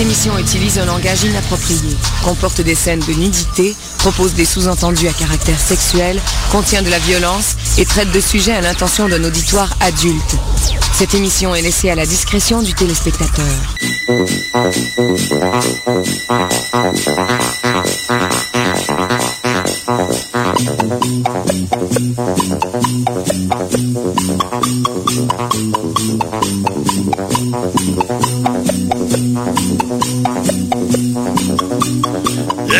Cette émission utilise un langage inapproprié, comporte des scènes de nudité, propose des sous-entendus à caractère sexuel, contient de la violence et traite de sujets à l'intention d'un auditoire adulte. Cette émission est laissée à la discrétion du téléspectateur.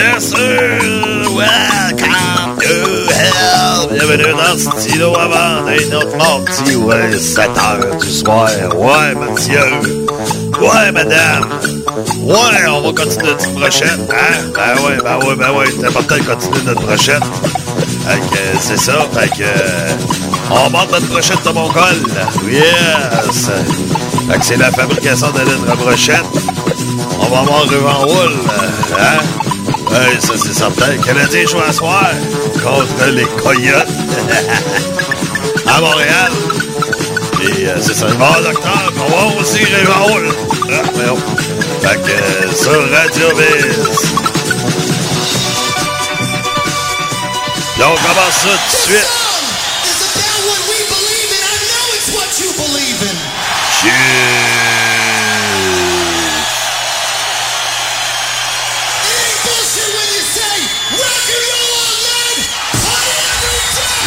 Yes, sir! Welcome to hell! Bienvenue dans ce stylo avant d'un autre mardi, ouais, 7 heures du soir. Ouais, monsieur! Ouais, madame! Ouais, on va continuer notre brochette, hein? Ben ouais, ben ouais, ben ouais, c'est important de continuer notre brochette. Fait que c'est ça, fait que... euh, on monte notre brochette de mon col. Yes! Fait que c'est la fabrication de notre brochette. On va avoir rue en roule, hein? Oui, ça c'est certain. Le Canadien joue à soir contre les Coyotes à Montréal. Et euh, c'est ça, le mois d'octobre. On va aussi en roule. Ah. Fait que euh, sur Radio Biz. Là, on commence ça tout de suite.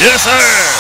Yes, sir!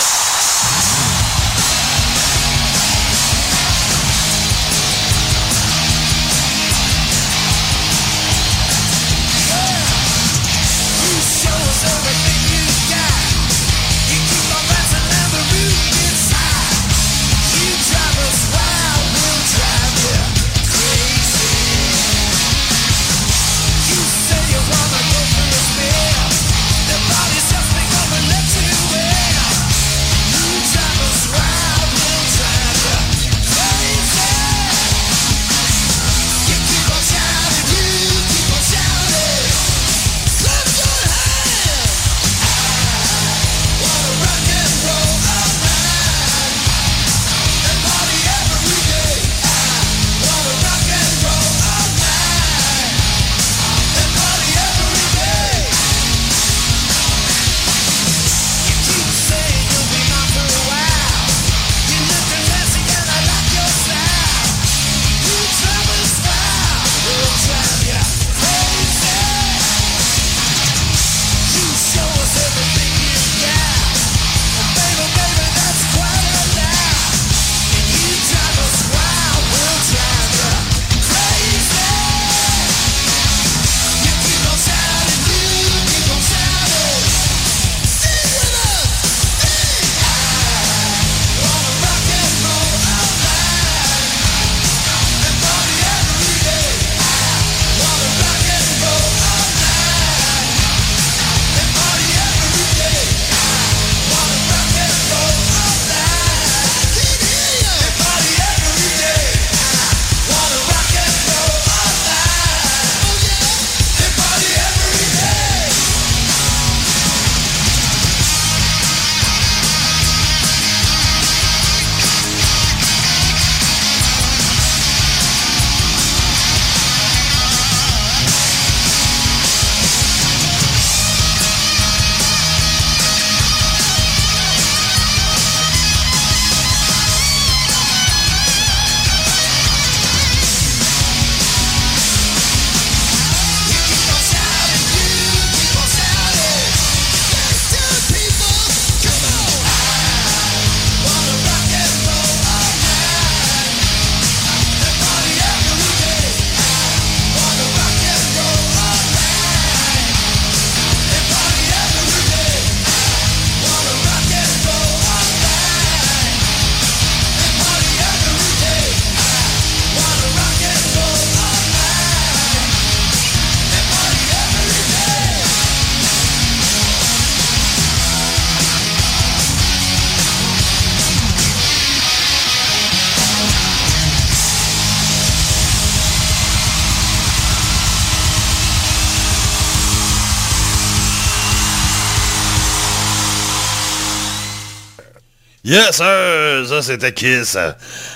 Yes, sir! Ça, c'était Kiss.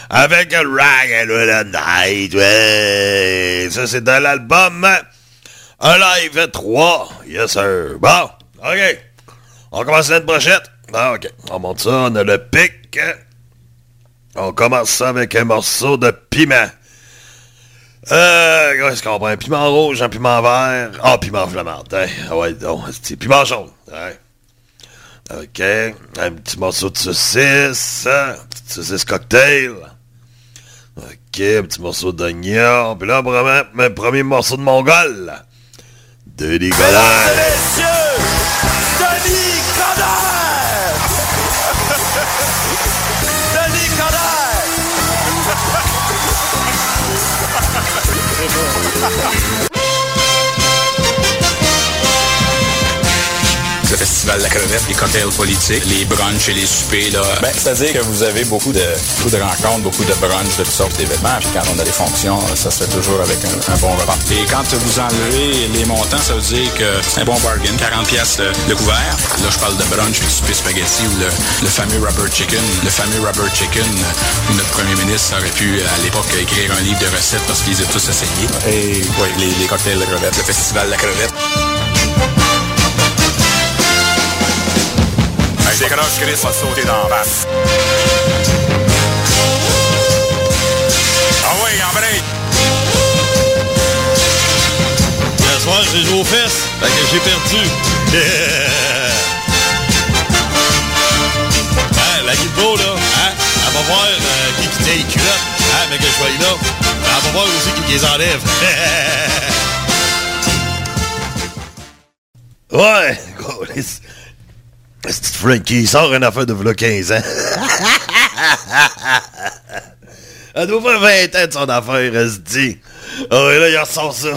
Avec Rag Night. Ouais. Ça, c'est dans l'album Un Live 3. Yes, sir. Bon, OK. On commence notre brochette. Bon, OK. On monte ça. On a le pic. On commence ça avec un morceau de piment. Euh, qu'est-ce qu'on prend? Un piment rouge, un piment vert. Ah, oh, piment flamand. Hein? Ah ouais, donc, piment jaune. Ouais. OK. Un petit morceau de saucisse. Hein? Petite saucisse cocktail. OK. Un petit morceau d'oignon. Puis là, vraiment, un premier morceau de mongol. Denis Godard. Festival la crevette, les cocktails politiques, les brunchs et les soupers. Là. Ben, c'est-à-dire que vous avez beaucoup de, beaucoup de rencontres, beaucoup de brunchs, de toutes sortes d'événements. Puis quand on a des fonctions, ça se fait toujours avec un, bon repas. Et quand vous enlevez les montants, ça veut dire que c'est un bon bargain. 40 pièces le, couvert. Là, je parle de brunch, puis souper spaghetti ou le, fameux rubber chicken. Le fameux rubber chicken, notre premier ministre aurait pu, à l'époque, écrire un livre de recettes parce qu'ils étaient tous essayés. Et oui, les, les cocktails de crevette, le festival de la crevette. C'est croche Chris va sauter dans la face. Ah oui, en break! Ce soir, j'ai joué aux fesses, fait que j'ai perdu. hein, la guilbeau, là, hein, elle va voir euh, qui qui tient les culottes, hein, mais que je sois là. Elle va voir aussi qui les enlève. ouais, c'est Frankie, il sort une affaire de v'là 15 ans. Elle doit faire 20 ans de son affaire, elle se dit. Oh, et là, il ressort ça.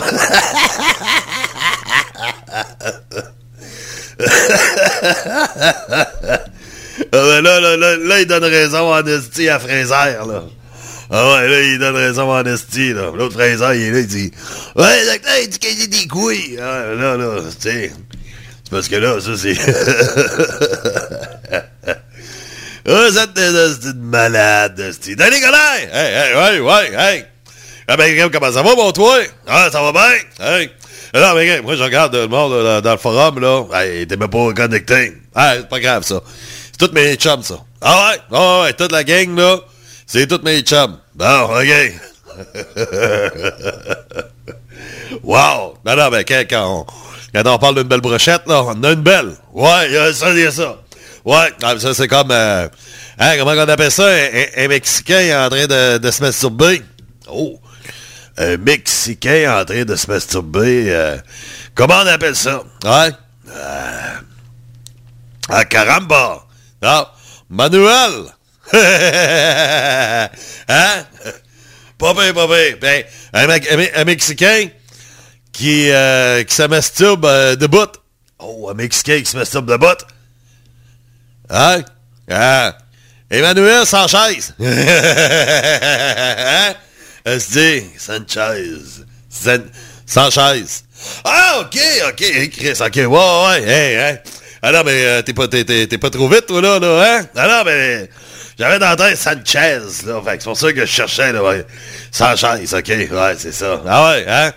ah ben là, là, là, là, il donne raison en esti à Fraser, là. Ah ouais, là, il donne raison en esti, là. L'autre Fraser, il est là, il dit Ouais, docteur, il dit qu'il a des couilles. Ah, là, là, tu sais. Parce que là, ça, c'est... ah, c'est une malade, c'est... Danny Godin! Hey, hey, ouais, ouais, hey! Ah ben, comment ça va, mon toi? Ah, ça va bien? Hey! Non, mais moi, je regarde le monde là, dans le forum, là. Hey, t'es même pas connecté. Ah, c'est pas grave, ça. C'est tous mes chums, ça. Ah ouais? Ah ouais, toute la gang, là, c'est tous mes chums. Bon, OK. wow! Non, non, mais quand, quand on quand on parle d'une belle brochette, là, on a une belle. Ouais, il y a ça, il y a ça. Ouais, ah, ça c'est comme... Euh, hein, comment on appelle ça? Un, Mexicain en train de, se masturber. Oh! Un Mexicain en train de se masturber. Euh, comment on appelle ça? Ouais? Euh, ah, caramba! Non, Manuel! hein? Pas bien, pas bien. Un Mexicain qui, euh, qui se masturbe euh, de bout. Oh, un Mexicain qui se masturbe de bout. Hein? Ah. Emmanuel Sanchez. hein? SD Sanchez. Sanchez? Ah, OK, OK, Chris, OK, ouais, ouais, hey, hein? Ah non, mais euh, t'es pas, pas trop vite, toi, là, là, hein? Ah non, mais j'avais dans la tête Sanchez, là, fait c'est pour ça que je cherchais, là, ouais. Sanchez, OK, ouais, c'est ça. Ah ouais, hein?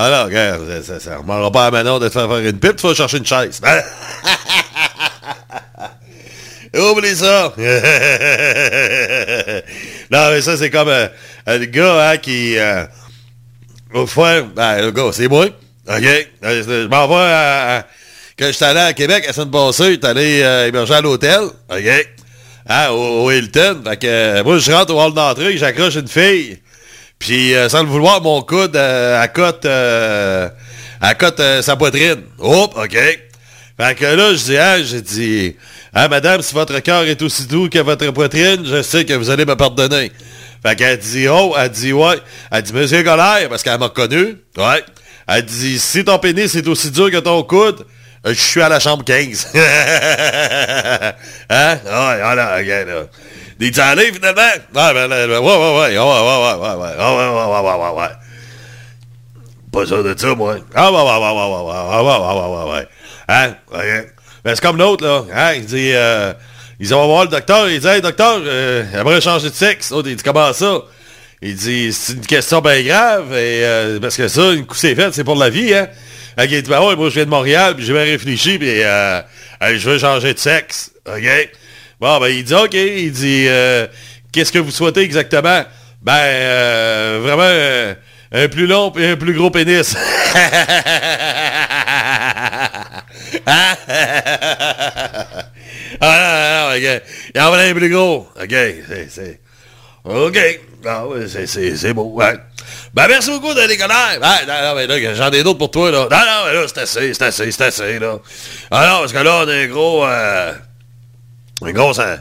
Ah non, regarde, ça, ça, remarquera pas à Manon de te faire faire une pipe, tu vas chercher une chaise. Oublie ça! non, mais ça, c'est comme euh, le gars hein, qui... Euh, fois, ben, le gars, c'est moi. OK? Je m'en vais à... quand je suis allé à Québec, la semaine passée, j'étais allé euh, héberger à l'hôtel. OK? Hein, au, au, Hilton. Euh, moi, je rentre au hall d'entrée, j'accroche une fille. Puis, euh, sans le vouloir, mon coude euh, à cote, euh, à cote sa poitrine. Hop, OK. Fait que là, je dis, ah, j'ai dit, ah, madame, si votre cœur est aussi doux que votre poitrine, je sais que vous allez me pardonner. Fait qu'elle dit, oh, elle dit, ouais. Elle dit, monsieur Golaire, parce qu'elle m'a reconnu. Ouais. Elle dit, si ton pénis est aussi dur que ton coude, je suis à la chambre 15. hein? Ouais, voilà, OK, là. Des allé finalement? Ouais, ben, ouais, ouais, ouais, ouais, ouais, ouais, ouais, ouais, ouais, ouais, ouais, ouais, ouais. Pas sûr de ça, moi. Ah, ouais, ouais, ouais, ouais, ouais, ouais, ouais, ouais, ouais, ouais, ouais. Hein? OK. Ben, c'est comme l'autre, là. Hein? Il dit, euh, Il on va voir le docteur. Il dit, hey, docteur, euh, j'aimerais changer de sexe. L'autre, il dit, comment ça? Il dit, c'est une question bien grave, et, euh, parce que ça, une coup c'est fait, c'est pour la vie, hein. Qu'il dit, ben ouais, moi, je viens de Montréal, puis j'ai bien réfléchi, puis euh, je veux changer de sexe. OK? Bon, ben, il dit, OK. Il dit, euh, qu'est-ce que vous souhaitez exactement? Ben, euh, vraiment, euh, un plus long et un plus gros pénis. ah, non, non, OK. Il en voulait un plus gros. OK, c'est... OK. Ah, c'est, beau, ouais. Ben, merci beaucoup de déconner. Ben, non, mais là, j'en ai d'autres pour toi, là. Non, non, mais là, c'est assez, c'est assez, c'est assez, là. Ah non, parce que là, on un gros... euh, un gros, un,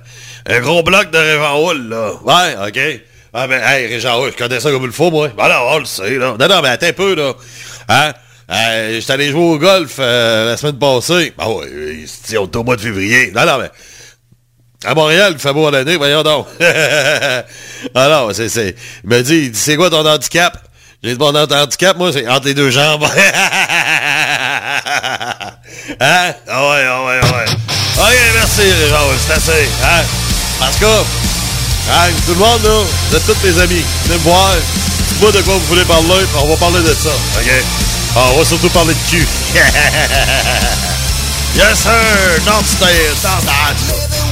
un gros bloc de Régent Hull, là. Ouais, OK. Ah, ben, hey, Régent Hull, je connais ça comme il le faut, moi. Ben non, on le sait, là. Non, non, mais attends un peu, là. Hein? Euh, J'étais allé jouer au golf euh, la semaine passée. Ben ouais, c'est au mois de février. Non, non, mais... À Montréal, il fait beau à l'année, voyons donc. ah non, c'est, c'est... Il m'a dit, il dit, c'est quoi ton handicap? J'ai dit, mon handicap, moi, c'est entre les deux jambes. hein? Ah ouais, ah ouais, ah ouais. Ok, merci, Régent, c'est assez. Hein? Cas, hein, tout le monde, là, vous êtes tous mes amis. Venez me voir. Dites-moi de quoi vous voulez parler, on va parler de ça. OK? Ah, on va surtout parler de cul. yes, sir! Not stay, not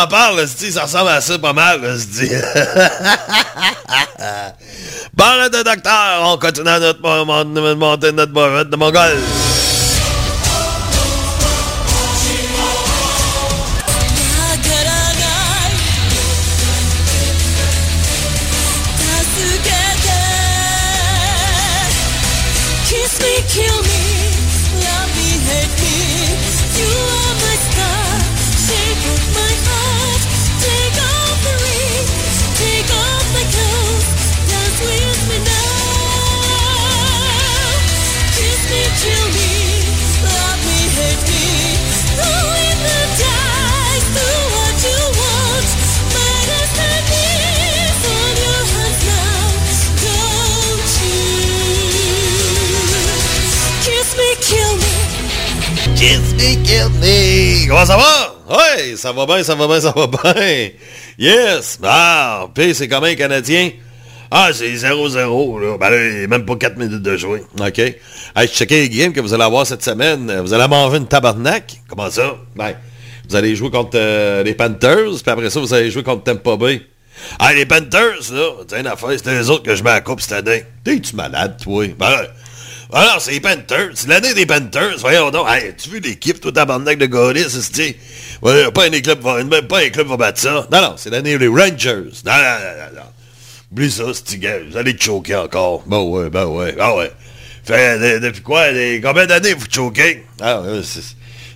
m'en parle, ça ressemble à ça pas mal, là, c'ti. Parle de docteur, on continue à notre mon- mon- monter notre de Mongol. Comment ça va? Oui, ça va bien, ça va bien, ça va bien. Yes. Ah, puis c'est comment, Canadien? Ah, c'est 0-0, là. Ben là, même pas 4 minutes de jouer. OK. Hey, je checkais les games que vous allez avoir cette semaine. Vous allez manger une tabarnak. Comment ça? Ben, vous allez jouer contre euh, les Panthers, puis après ça, vous allez jouer contre Tampa Bay. Ah, les Panthers, là, c'est une affaire, c'était les autres que je mets à coupe cette année. T'es-tu malade, toi? Ben là, alors, c'est les Panthers. C'est l'année des Panthers. Voyons donc. Hey, tu vu l'équipe, toi, tabarnak de Gaulis, c'est ouais, pas un club va, pas un club va battre ça. Non, non, c'est l'année des Rangers. Non, non, non, non, non. Oublie ça, c'est. Vous allez te choquer encore. Ben ouais, ben ouais, ben ouais. Fait, de- depuis quoi? des- combien d'années vous choquez? Ah,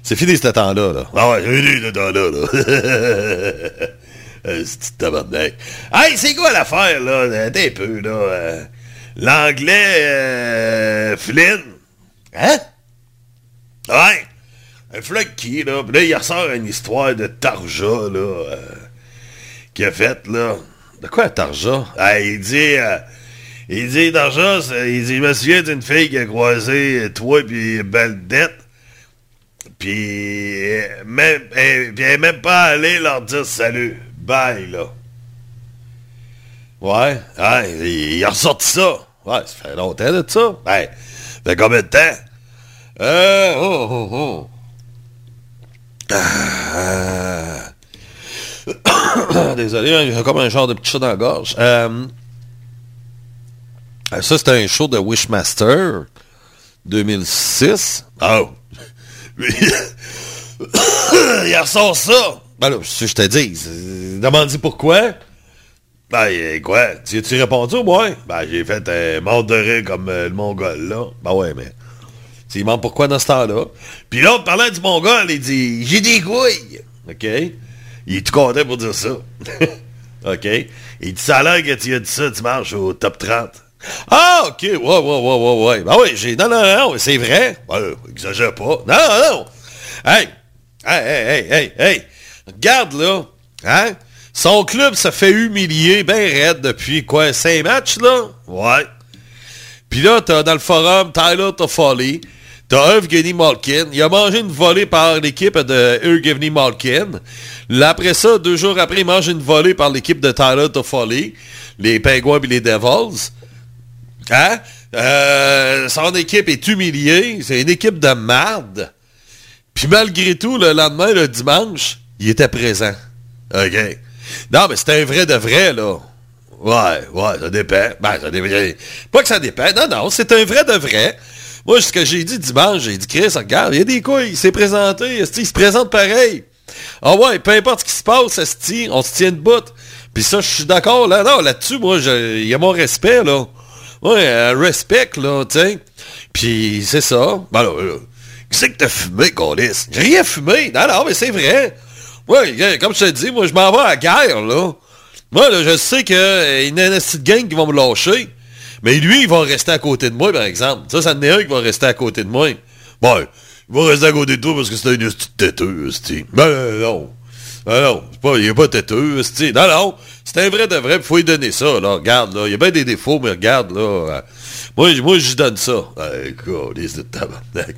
c'est, fini ce temps-là, là. Ah ouais, c'est fini ce temps-là, là. Euh, c'est tabarnak. Hey, c'est quoi l'affaire, là? T'es peu, là. L'anglais euh, Flynn. Hein? Ouais. Un flag qui, là. Puis là, il ressort une histoire de Tarja, là. euh, qu'il a faite, là. De quoi, Tarja? Ah, il dit... euh, il dit, Tarja, il dit, je me souviens d'une fille qui a croisé toi puis Beldette. Puis, même, elle, puis elle est même pas allée leur dire salut. Bye, là. Ouais, ouais, il, il a ressorti ça. Ouais, ça fait longtemps de ça. Ben, ça fait combien de temps? Euh, oh, oh, oh. Ah. Désolé, hein, comme un genre de petit chat dans la gorge. Euh, euh, ça, c'était un show de Wishmaster 2006. Oh! il ressort ça! Ben là, je te dis, demande pourquoi. Ben, euh, quoi? Tu as-tu répondu au moins? Ben, j'ai fait un mort de rire comme euh, le mongol, là. Ben ouais, mais... Tu demandes pourquoi dans ce temps-là? Puis là, parlant du mongol, il dit « J'ai des couilles! » OK? Il est tout content pour dire ça. OK? Il dit « Ça a l'air que tu as dit ça dimanche au top 30. » Ah, OK, ouais, ouais, ouais, ouais, ouais. Ben oui, j'ai... Non, non, non, c'est vrai. Ben, exagère pas. Non, non, non. Hey! Hey, hey, hey, hey, hey! Regarde, là. Hein? Son club se fait humilier ben raide depuis, quoi, cinq matchs, là? Ouais. Puis là, t'as dans le forum Tyler Toffoli, t'as Evgeny Malkin. Il a mangé une volée par l'équipe de Evgeny Malkin. Après ça, deux jours après, il mange une volée par l'équipe de Tyler Toffoli, les Penguins et les Devils. Hein? Euh, son équipe est humiliée. C'est une équipe de marde. Puis malgré tout, le lendemain, le dimanche, il était présent. OK. Non, mais c'était un vrai de vrai, là. Ouais, ouais, ça dépend. Ben, ça dépend. Pas que ça dépend. Non, non, c'est un vrai de vrai. Moi, ce que j'ai dit dimanche, j'ai dit, Chris, regarde, il y a des couilles, il s'est présenté, il se présente pareil. Ah ouais, peu importe ce qui se passe, esti, on se tient de bout. Puis ça, je suis d'accord, là. Non, là-dessus, moi, il y a mon respect, là. Ouais, respect, là, tu. Puis c'est ça. Ben là, là, qu'est-ce que t'as fumé, Colis? J'ai rien fumé. Non, non, mais c'est vrai. Ouais, comme je te dis, moi, je m'en vais à la guerre, là. Moi, là, je sais qu'il y a une petite gang qui va me lâcher. Mais lui, il va rester à côté de moi, par exemple. Ça, ça en un qui va rester à côté de moi. Bon, il va rester à côté de toi parce que c'est un petit têteux. Ben non. Ben non, pas, il est pas têteux, esti. Non, non. C'est un vrai de vrai, faut lui donner ça, là. Regarde, là. Il y a bien des défauts, mais regarde, là. euh, moi, moi, je donne ça. Eh, câlisse de tabarnak.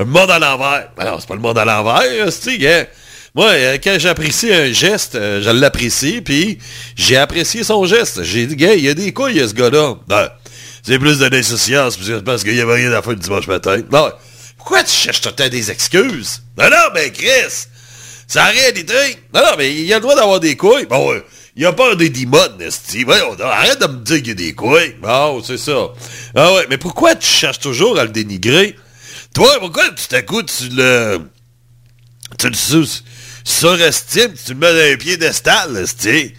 Un monde à l'envers. Ben non, c'est pas le monde à l'envers, esti, gars. Moi, euh, quand j'apprécie un geste, euh, je l'apprécie, puis j'ai apprécié son geste. J'ai dit, gars, il y a des couilles, ce gars-là. Ben, c'est plus de l'insouciance, parce qu'il y avait rien à faire le dimanche matin. Non, pourquoi tu cherches tout le temps des excuses? Non, non, ben Chris, C'est la réalité. Non, non, mais il a le droit d'avoir des couilles. Bon, ouais. Il a peur des démons, Esti. Voyons, donc, arrête de me dire qu'il y a des couilles. Bon, c'est ça. Ah ouais, mais pourquoi tu cherches toujours à le dénigrer? Toi, pourquoi tout à coup tu le... Tu le surestimes, tu le mets dans un piédestal, Esti?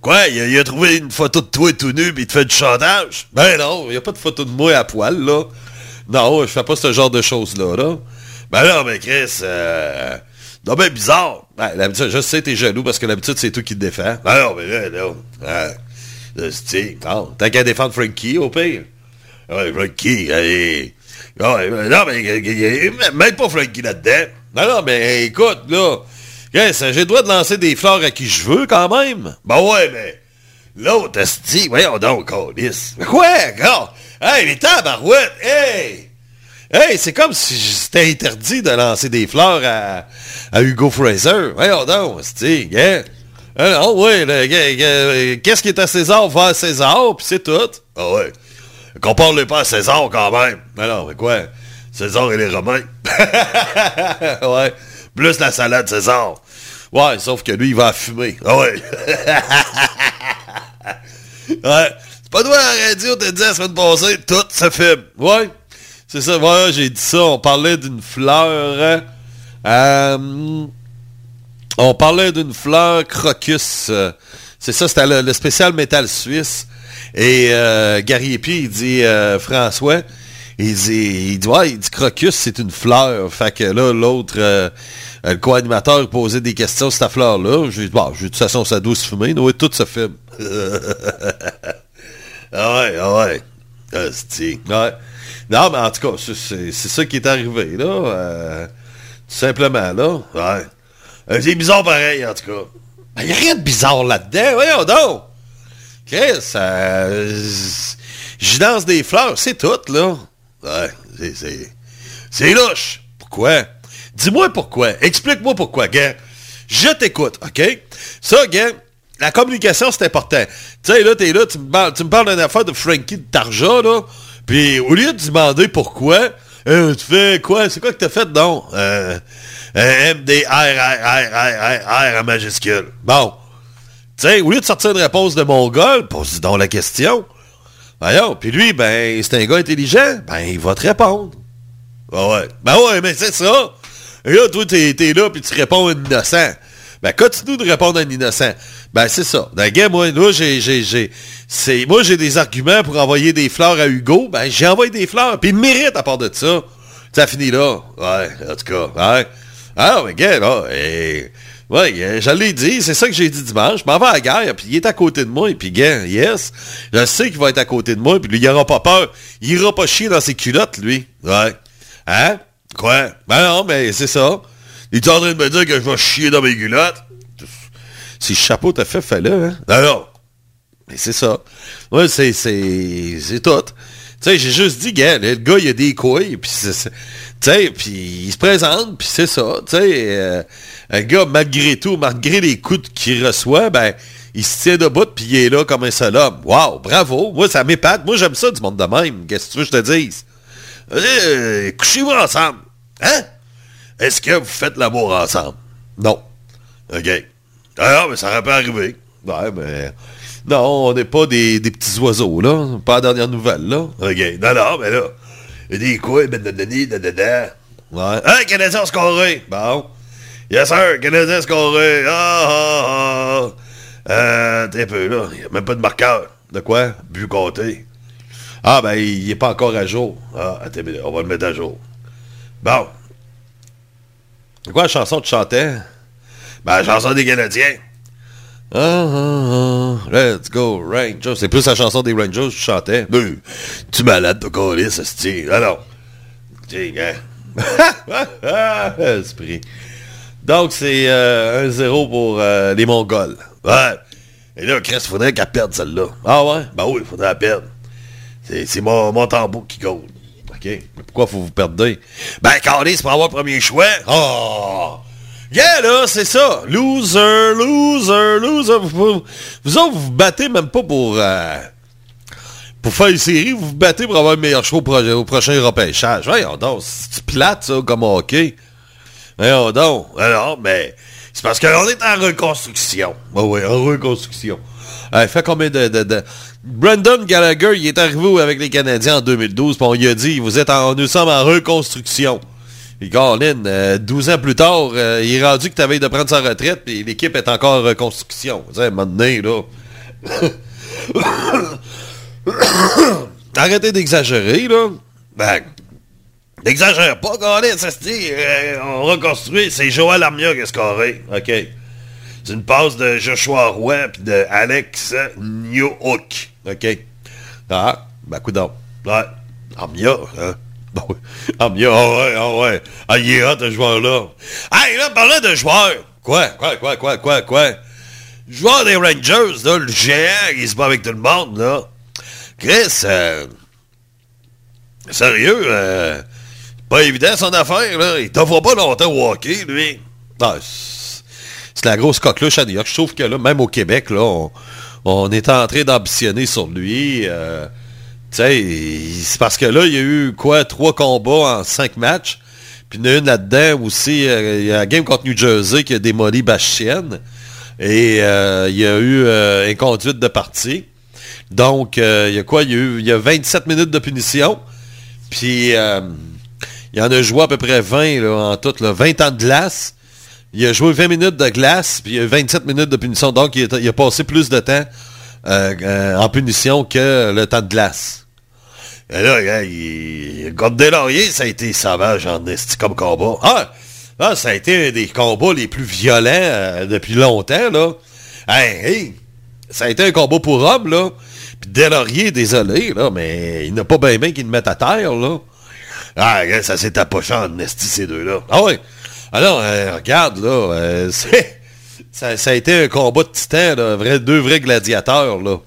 Quoi, il a, il a trouvé une photo de toi tout nu pis il te fait du chantage? Ben non, il n'y a pas de photo de moi à poil, là. Non, je fais pas ce genre de choses-là, là. Ben non, mais Chris, euh... Non, ben bizarre. Ben, l'habitude, je sais, t'es jaloux parce que l'habitude, c'est toi qui te défends. Ben non, mais là, là. hein, là, c'est- non, t'as qu'à défendre Frankie, au pire. Ouais, Frankie, allez. Ben non, mais même pas Frankie là-dedans. Non, non, mais écoute, là. Chris, j'ai le droit de lancer des fleurs à qui je veux, quand même. Ben ouais, mais... L'autre, esti, voyons donc. Mais quoi, gars? Hey, les tabarouettes, hey! Hey, c'est comme si c'était interdit de lancer des fleurs à, à Hugo Fraser. Voyons donc. Ah ouais, le gars, gars, qu'est-ce qui est à César va à César, puis c'est tout. Ah ouais. Compare-le pas à César, quand même. Mais non, mais quoi? César et les Romains. ouais. Plus la salade César. Ouais, sauf que lui, il va fumer. Ah ouais. Ouais. C'est pas toi à la radio, t'as dit la semaine passée, tout se fume. Ouais. C'est ça, ouais, j'ai dit ça. On parlait d'une fleur. euh, on parlait d'une fleur crocus. c'est ça, c'était le, spécial métal suisse. Et euh, Gary Epi, il dit euh, François, il dit, il dit ouais, il dit crocus, c'est une fleur. Fait que là, l'autre, le co-animateur il posait des questions sur cette fleur-là. J'ai dit, bon, j'ai dit, de toute façon, ça doit se fumer. Oui, tout se fume. ah ouais, ah ouais. Hostie. Non, mais en tout cas, c'est- ça qui est arrivé, là. euh, tout simplement, là. Ouais. Euh, c'est bizarre pareil, en tout cas. Ben, y a rien de bizarre là-dedans. Voyons donc. Chris, euh, j'y lance des fleurs, c'est tout, là. Ouais, c'est- C'est louche. Pourquoi? Dis-moi pourquoi. Explique-moi pourquoi, gars. Je t'écoute, OK? Ça, gars, la communication, c'est important. Tu sais, là, t'es là, tu me parles, parles d'une affaire de Frankie de Tarja, là. Puis, au lieu de demander pourquoi, euh, tu fais quoi? C'est quoi que t'as fait, non? Euh, un M-D-R-R-R-R-R en majuscule. Bon. Tu sais, au lieu de sortir une réponse de mongol, pose donc la question. Voyons, puis lui, ben, c'est un gars intelligent, ben, il va te répondre. Ah ouais. Ben ouais, mais c'est ça. Là, toi, t'es, t'es là, puis tu réponds à un innocent. Ben, continue de répondre à un innocent. Ben, c'est ça. Ben, gars, moi, là, j'ai, j'ai, moi, j'ai des arguments pour envoyer des fleurs à Hugo. Ben, j'ai envoyé des fleurs, puis il mérite à part de ça. Ça finit là. Ouais, en tout cas, ouais. Ah, mais gars, là, et... Ouais, euh, je l'ai dit, c'est ça que j'ai dit dimanche. Je m'en vais à la guerre, puis il est à côté de moi, et puis gars, yes, je sais qu'il va être à côté de moi, puis lui, il aura pas peur. Il ira pas chier dans ses culottes, lui. Ouais. Hein? Quoi? Ben non, mais c'est ça. Il est en train de me dire que je vais chier dans mes culottes. Si chapeau t'a fait, fais-le, hein? Non, non. Mais c'est ça. Ouais, c'est, c'est, tout. Tu sais, j'ai juste dit, gars, le gars, il a des couilles, puis c'est, tu sais, puis il se présente, puis c'est ça. Tu sais, euh, un gars, malgré tout, malgré les coups qu'il reçoit, ben, il se tient debout, puis il est là comme un seul homme. Wow, bravo. Moi, ça m'épate. Moi, j'aime ça du monde de même. Qu'est-ce que tu veux que je te dise? Euh, couchez-vous ensemble. Hein? Est-ce que vous faites l'amour ensemble? Non. OK. Ah, mais ça aurait pas arrivé. Ouais, mais... Non, on n'est pas des, petits oiseaux, là. Pas la dernière nouvelle, là. OK. Non, non, mais là... Il y a des couilles, ben, dadadani, dadada. Ouais. Hein, Canadien scoré? Bon. Yes, sir. Canadien scoré. Ah, ah, ah. Euh, t'es peu, là. Il n'y a même pas de marqueur. De quoi? But compté. Ah, ben, il n'est pas encore à jour. Ah, attends, on va le mettre à jour. Bon. C'est quoi la chanson que tu chantais? Ben, la chanson des Canadiens. Ah, ah, ah, let's go, Rangers. C'est plus la chanson des Rangers que je chantais. Mais, tu malade, de colis, ça se tient. Alors, hein. Esprit. Donc, c'est euh, 1-0 pour euh, les Mongols. Ouais. Et là, Chris, faudrait qu'elle perde celle-là. Ah ouais? Ben oui, il faudrait la perdre. C'est, mon, mon tambour qui gagne. Mais pourquoi faut vous perdre? Ben, Carlis, pour avoir le premier choix. Oh! Yeah, là, c'est ça. Loser, loser, loser. Vous, vous, autres, vous battez même pas pour... euh, pour faire une série, vous vous battez pour avoir le meilleur choix au, prochain repêchage. Voyons donc, c'est plate, ça, comme hockey? Voyons donc. Alors, mais C'est parce qu'on est en reconstruction. Oui, oui, en reconstruction. Euh, fait combien de- Brandon Gallagher, il est arrivé avec les Canadiens en 2012, puis on lui a dit, vous êtes en, nous sommes en reconstruction. Et Colin, euh, 12 ans plus tard, euh, il est rendu que tu avais de prendre sa retraite, puis l'équipe est encore en reconstruction. Tu sais, là... Arrêtez d'exagérer, là. Ben, n'exagère pas, Colin, ça se dit. euh, on reconstruit, c'est Joël Armia qui a scoré. OK. C'est une passe de Joshua Roy puis de Alex Newhook. OK. Ah, ben, coudonc. Ouais. Armia, hein? Bon, oui. Armia, ah ouais, ah ouais. Ah, il est hot, ce joueur-là. Hey, là, parlant de joueurs. Quoi, quoi, quoi, quoi, quoi, quoi? Joueur des Rangers, là, le géant, il se bat avec tout le monde, là. Chris, euh, sérieux, euh, pas évident son affaire, là. Il t'offre pas longtemps au hockey, lui. Ah, c'est la grosse coqueluche à New York. Je trouve que là, même au Québec, là, on, on est en train d'ambitionner sur lui. euh, c'est parce que là, il y a eu, quoi, trois combats en cinq matchs. Puis il y en a une là-dedans aussi, euh, il y a la game contre New Jersey qui a démoli Bachienne. Et euh, il y a eu euh, inconduite de partie. Donc, il y a quoi? Il y a, eu, il y a 27 minutes de punition. Puis, il en a joué à peu près 20 là, en tout, là, 20 ans de glace. Il a joué 20 minutes de glace, puis il a eu 27 minutes de punition. Donc, il a, passé plus de temps euh, euh, en punition que le temps de glace. Et là, il, comme Delaurier, ça a été sauvage en esti comme combat. Ah, ah, ça a été un des combats les plus violents euh, depuis longtemps, là. Hey, hey, ça a été un combat pour hommes, là. Puis Delaurier, désolé, là, mais il n'a pas bien bien qu'il le mette à terre, là. Ah, ça s'est approché en esti, ces deux-là. Ah ouais. Alors, euh, regarde, là, euh, ça, a été un combat de titans, vrai, deux vrais gladiateurs, là.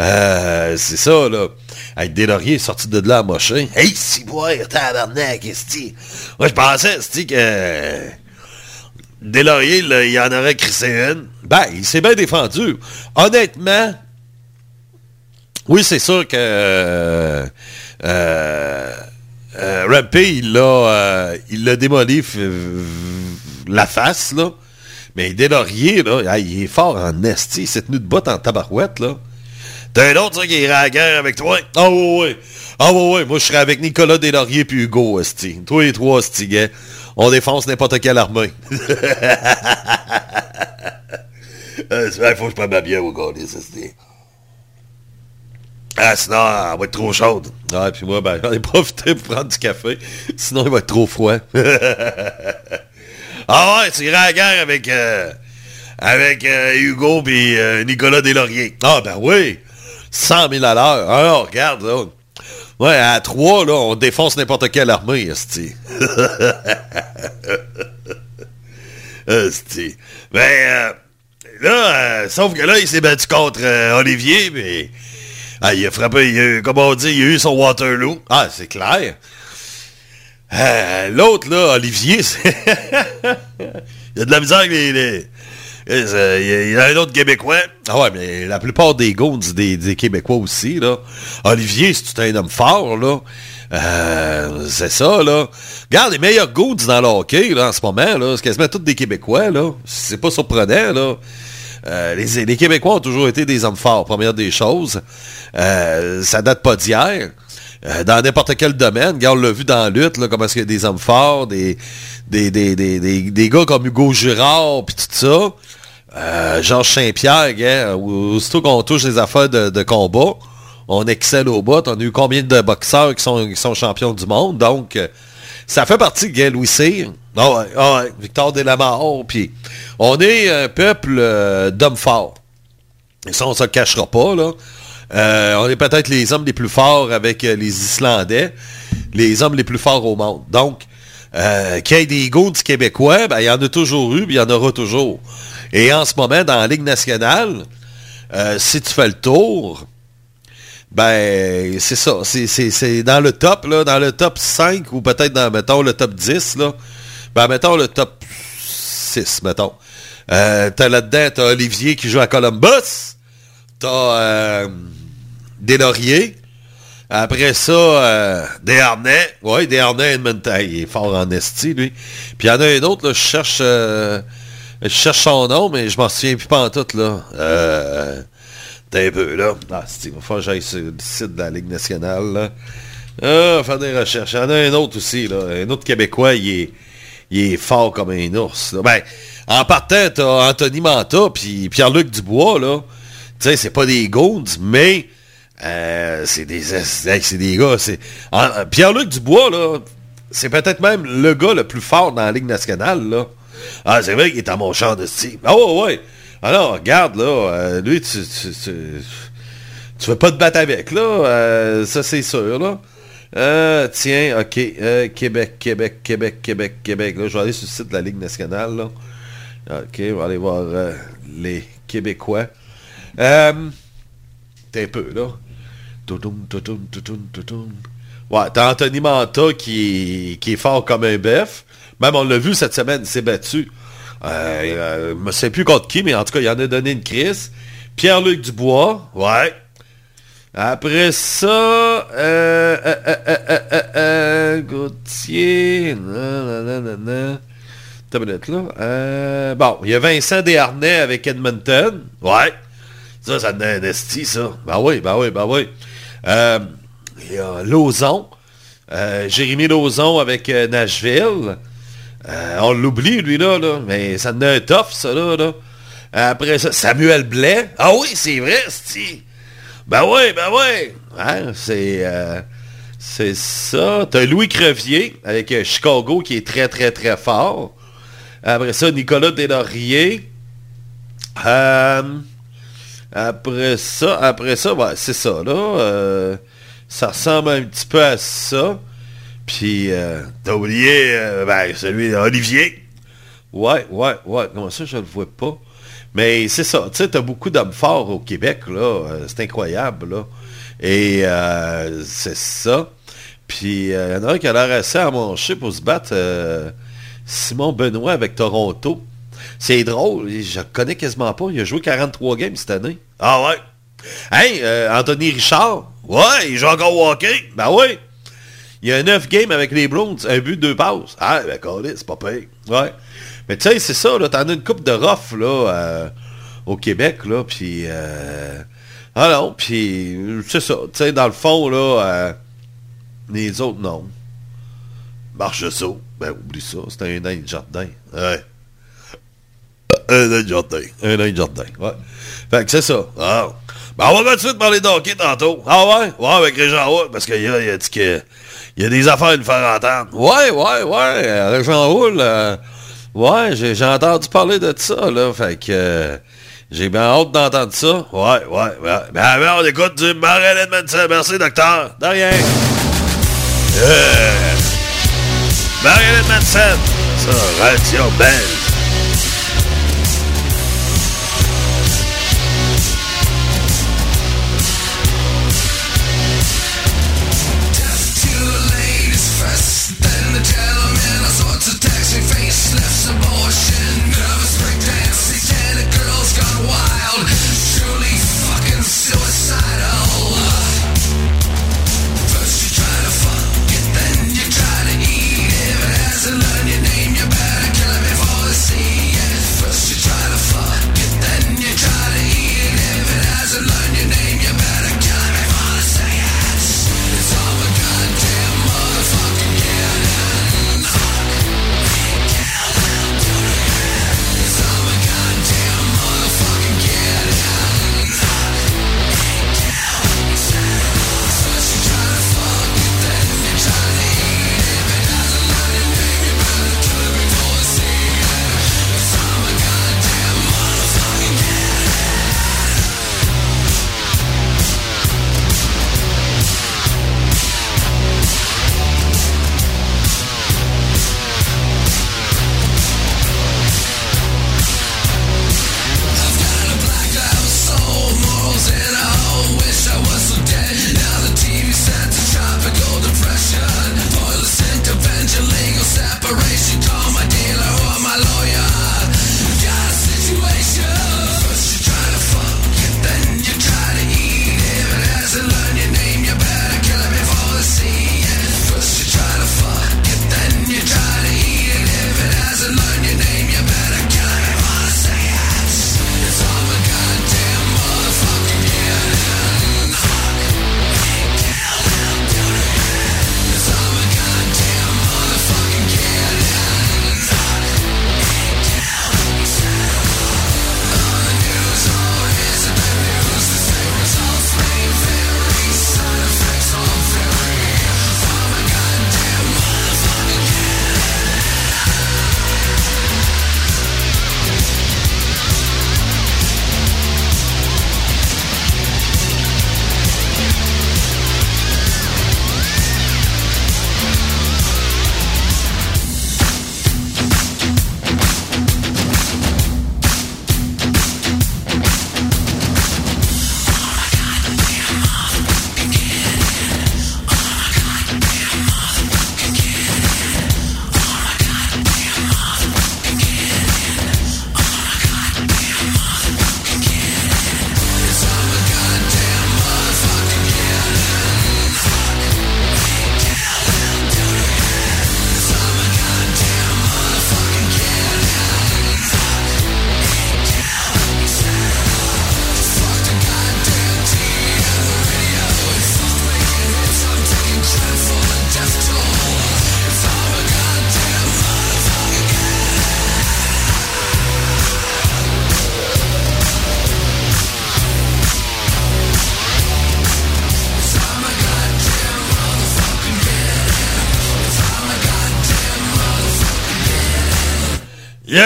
Euh, c'est ça, là. Avec Delaurier sorti de là à mocher. Hey, si boire, tabarnak, esti. Moi, je pensais, esti, que... Delaurier, là, il en aurait crissé une. Ben, il s'est bien défendu. Honnêtement, oui, c'est sûr que euh, euh, euh, il l'a il l'a démoli la face, là. Mais Delaurier, là, il est fort en esti. Il s'est tenu de botte en tabarouette, là. T'as un autre, ça, qui irait à la guerre avec toi? Ah oui, oui. Ah oui. Moi, je serais avec Nicolas Delaurier puis Hugo, esti. Toi et trois, esti, gars. On défonce n'importe quelle armée. Euh, vrai, faut que je prenne ma bière au gars, esti. Ah, sinon, elle va être trop chaude. Ouais, puis moi, ben, j'en ai profité pour prendre du café. Sinon, il va être trop froid. ah ouais, tu irais à la guerre avec, euh, avec euh, Hugo puis euh, Nicolas Deslauriers. Ah ben oui, 100 000 à l'heure. Ah, regarde, là. Ouais, à trois, là, on défonce n'importe quelle armée, esti. esti. Ben, euh, là, sauf que là, il s'est battu contre Olivier, mais... Ah, il a frappé, il a, comme on dit, il a eu son Waterloo. Ah, c'est clair. Euh, L'autre, là, Olivier, il a de la misère avec les... euh, Il y a- un autre Québécois. Ah ouais, mais la plupart des goons, des, Québécois aussi, là. Olivier, c'est un homme fort, là. Euh, c'est ça, là. Regarde, les meilleurs goons dans le là, en ce moment, là, c'est quasiment tous des Québécois, là. C'est pas surprenant, là. Euh, les, les Québécois ont toujours été des hommes forts, première des choses. Euh, ça date pas d'hier. Euh, dans n'importe quel domaine, regarde, on l'a vu dans la lutte, comment est-ce qu'il y a des hommes forts, des, des, des, des, des, gars comme Hugo Girard, puis tout ça. Euh, Georges Saint-Pierre, aussitôt qu'on touche des affaires de, de combat, on excelle au bout. On a eu combien de boxeurs qui sont, qui sont champions du monde, donc... ça fait partie de Gaël Louis Cyr. Ah ouais, Victor Delamare, puis on est un peuple euh, d'hommes forts. Et ça, on se le cachera pas. Euh, on est peut-être les hommes les plus forts avec euh, les Islandais, les hommes les plus forts au monde. Donc, qu'il y ait des goûts du Québécois, ben, il y en a toujours eu, il y en aura toujours. Et en ce moment, dans la Ligue nationale, si tu fais le tour, ben, c'est ça. C'est, dans le top, là, dans le top 5 ou peut-être dans, mettons, le top 10, là. Ben, mettons le top 6, mettons. Euh, t'as là-dedans, t'as Olivier qui joue à Columbus. T'as euh, Deslauriers. Après ça, euh, Desharnais. Oui, Desharnais Edmonton. Il est fort en esti, lui. Puis il y en a un autre, là, je cherche... euh, Je cherche son nom, mais je m'en souviens plus pas en tout, là. T'es un peu, là. Ah, c'est, il va falloir que j'aille sur le site de la Ligue nationale, là. Ah, faire des recherches. Il y en a un autre aussi, là. Un autre Québécois, il est, fort comme un ours. Ben, en partant, t'as Anthony Manta, puis Pierre-Luc Dubois, là. Tu sais, c'est pas des goons, mais... Euh, c'est des, des gars, Pierre-Luc Dubois, là, c'est peut-être même le gars le plus fort dans la Ligue nationale, là. Ah, c'est vrai qu'il est à mon champ de style. Ah ouais, ouais. Alors, regarde, là, euh, lui, tu, tu, tu, veux pas te battre avec, là. euh, ça, c'est sûr, là. Euh, tiens, OK. euh, Québec, Québec, Québec, Québec, Québec. Là, je vais aller sur le site de la Ligue nationale, là. OK, on va aller voir euh, les Québécois. Euh, T'es un peu, là. Ouais, t'as Anthony Manta qui, qui est fort comme un bœuf. Même on l'a vu cette semaine, il s'est battu. Euh, euh, je ne sais plus contre qui, mais en tout cas, il en a donné une crise. Pierre-Luc Dubois, ouais. Après ça, euh, euh, euh, Gauthier, nanana. T'as minute, là. Bon, il y a Vincent Desharnais avec Edmonton. Ouais. Ça, ça donne un esti, ça. Ben oui, ben oui, ben oui. Il y a. Euh, Jérémy Lauzon avec Nashville. Euh, on l'oublie, lui, là, là. Mais ça donne un tough, ça, là, là. Après ça, Samuel Blais. Ah oui, c'est vrai, esti. Ben oui, ben oui. Hein, c'est... euh, c'est ça. T'as Louis Crevier avec euh, Chicago qui est très, très, très fort. Après ça, Nicolas Deslauriers. Euh, après ça, après ça, ouais, c'est ça, là. ça ressemble un petit peu à ça. Puis, euh, t'as oublié, euh, ben, celui d'Olivier. Ouais, ouais, ouais. Comment ça, je le vois pas? Mais c'est ça, tu sais, t'as beaucoup d'hommes forts au Québec, là. euh, c'est incroyable, là. Et euh, c'est ça. Puis, il y en a un qui a l'air assez à manger pour se battre. Simon Benoît avec Toronto. C'est drôle, je le connais quasiment pas. Il a joué 43 games cette année. Ah ouais? Hey, Anthony Richard. Ouais, il joue encore au hockey. Ben ouais. Il y a 9 games avec les Browns, un but, deux passes. Ah, ben c'est pas pire. Ouais. Mais tu sais, c'est ça, là, t'en as une coupe de rough, là, euh, au Québec, là, puis... Euh, ah non, puis c'est ça. Tu sais, dans le fond, là, euh, les autres, non. Marcheseau, ben oublie ça, c'est un nain de jardin. Ouais. Un nain de jardin. Un nain de jardin, ouais. Fait que c'est ça. Ah. Ben on va continuer de parler d'hockey tantôt. Ah ouais? Ouais, avec Régent Houle, parce qu'il y a, il a dit que... Il y a des affaires à nous faire entendre. Ouais, ouais, ouais. euh, Régent Houle, euh, ouais, j'ai entendu parler de ça, là. Fait que... euh, j'ai bien hâte d'entendre ça. Ouais, ouais, ouais. Ben, ben, on écoute du Morel Edmondson. Merci, docteur. De rien. Yeah. Morel Edmondson. Ça, Radio Belge.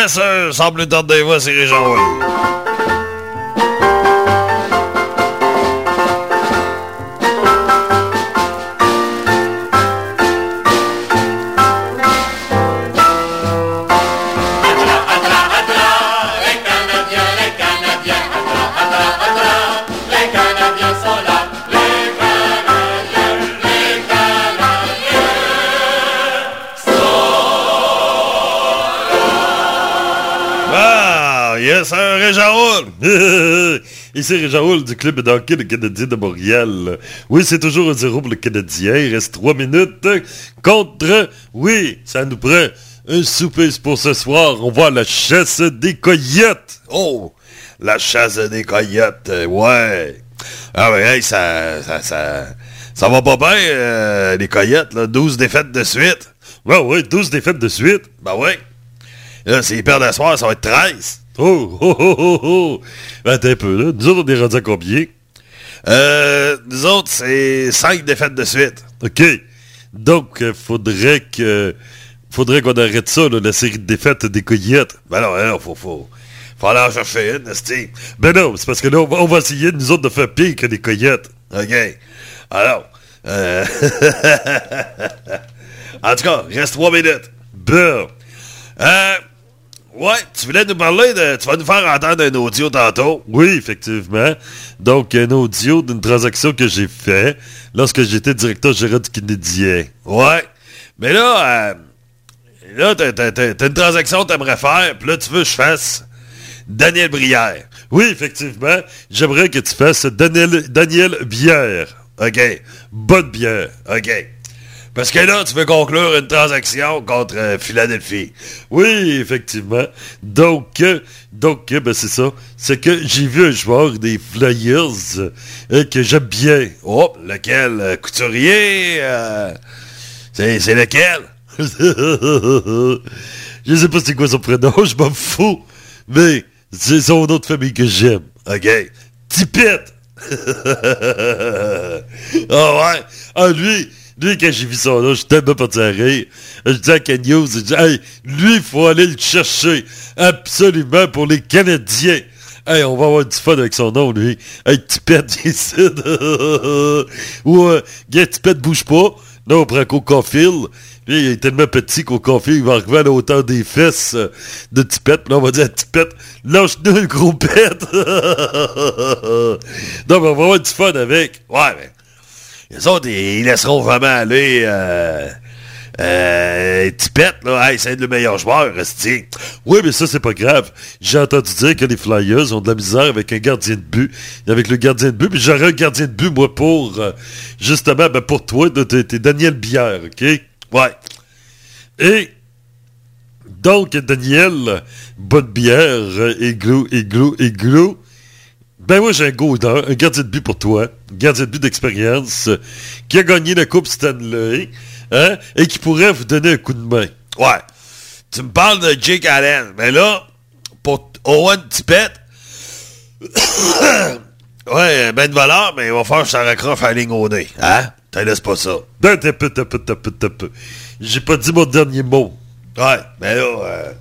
Yes, sir. Sans plus tarder, voici Régent Roy. Ici Roule du club de hockey le Canadien de Montréal. Oui, c'est toujours un zéro pour le Canadien. Il reste trois minutes contre... Oui, ça nous prend un souper pour ce soir. On à la chasse des coyotes. Oh, la chasse des coyotes, euh, ouais. Ah ouais, ça, ça, ça, ça va pas bien, euh, les coyotes, là. 12 défaites de suite. Ouais, ouais, 12 défaites de suite. Ben ouais. Là, s'ils perdent à soir, ça va être 13. Oh, oh, oh, oh, oh. Ben, attends un peu, là. Nous autres, on est rendus à combien? Euh, nous autres, c'est 5 défaites de suite. OK. Donc, euh, faudrait que... Faudrait qu'on arrête ça, là, la série de défaites des coyotes. Ben non, ben non, faut, faut, faut aller en chercher une, esti. Ben non, c'est parce que là, on va, on va essayer, nous autres, de faire pire que les coyotes. OK. Alors, euh... en tout cas, reste 3 minutes. Ben, Euh, ouais, tu voulais nous parler de... Tu vas nous faire entendre un audio tantôt. oui, effectivement. Donc, un audio d'une transaction que j'ai fait lorsque j'étais directeur gérant du Canadien. Ouais. Mais là, euh, là, t'as une transaction que t'aimerais faire, puis là, tu veux que je fasse Daniel Brière. Oui, effectivement. J'aimerais que tu fasses Daniel, Daniel Bière. OK. Bonne bière. OK. Parce que là, tu veux conclure une transaction contre euh, Philadelphie. Oui, effectivement. Donc, euh, donc euh, ben c'est ça. C'est que j'ai vu un joueur des Flyers que j'aime bien. Oh, lequel? couturier? c'est, lequel? je sais pas c'est quoi son prénom, je m'en fous. Mais c'est son de famille que j'aime. OK. Tipette! Ah ouais? Ah, lui, lui, quand j'ai vu son nom, je tellement parti à rire. Je dis à Ken Hughes, je dis, hey, lui, il faut aller le chercher. Absolument pour les Canadiens. Hey, on va avoir du fun avec son nom, lui. Hey, Tipette, ici. Ou, euh, Tipette, bouge pas. Là, on prend Coca Phil. Lui, il est tellement petit qu'au café, il va arriver à la hauteur des fesses euh, de Tipette. Puis là, on va dire à Tipette, lâche-nous le gros pète. non, mais on va avoir du fun avec. Ouais, mais... Les autres, ils, laisseront vraiment aller... Euh, euh, Tipette, là. Hey, c'est le meilleur joueur. Oui, mais ça, c'est pas grave. J'ai entendu dire que les Flyers ont de la misère avec un gardien de but. Avec le gardien de but, puis j'aurais un gardien de but, moi, pour... euh, justement, ben, pour toi, t'es Daniel Bière, OK? Ouais. Et... Donc, Daniel, bonne bière, euh, igloo, igloo, igloo. Ben moi, j'ai un golden, un gardien de but pour toi, un gardien de but d'expérience, euh, qui a gagné la Coupe Stanley, hein, et qui pourrait vous donner un coup de main. Ouais. Tu me parles de Jake Allen. Mais là, pour Owen Tippett, ouais, ben de valeur, mais il va falloir que ça raccroche à la ligne au nez. Hein? T'as laisse pas ça. Ben. J'ai pas dit mon dernier mot. Ouais, mais là, euh,